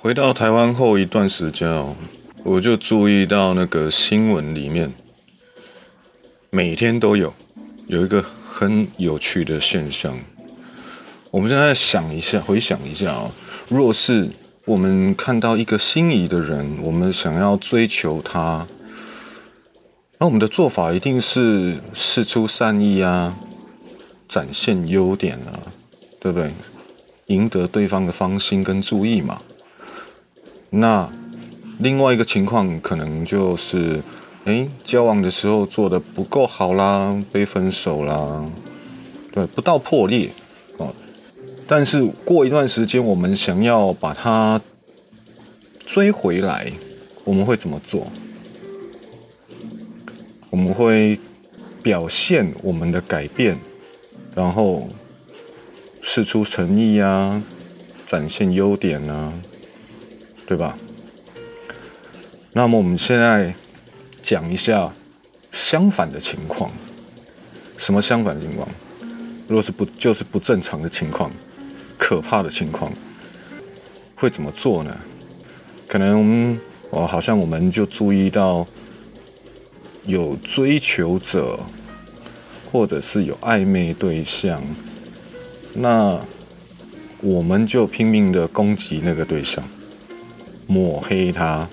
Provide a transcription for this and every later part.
回到台湾后一段时间哦，我就注意到那个新闻里面，每天都有有一个很有趣的现象。我们现在想一下，回想一下哦，若是我们看到一个心仪的人，我们想要追求他，那我们的做法一定是事出善意啊，展现优点啊，对不对？赢得对方的芳心跟注意嘛。那另外一个情况可能就是，哎，交往的时候做的不够好啦，被分手啦，对，不到破裂哦。但是过一段时间，我们想要把它追回来，我们会怎么做？我们会表现我们的改变，然后示出诚意啊，展现优点啊。对吧？那么我们现在讲一下相反的情况。什么相反情况？如果是不就是不正常的情况、可怕的情况，会怎么做呢？可能哦，好像我们就注意到有追求者，或者是有暧昧对象，那我们就拼命的攻击那个对象。抹黑他，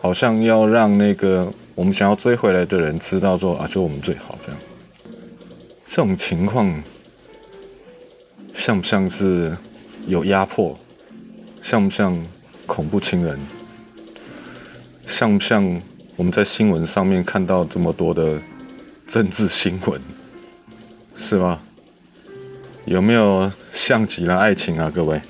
好像要让那个我们想要追回来的人知道说啊，就我们最好这样。这种情况像不像是有压迫？像不像恐怖情人？像不像我们在新闻上面看到这么多的政治新闻？是吗？有没有像极了爱情啊，各位？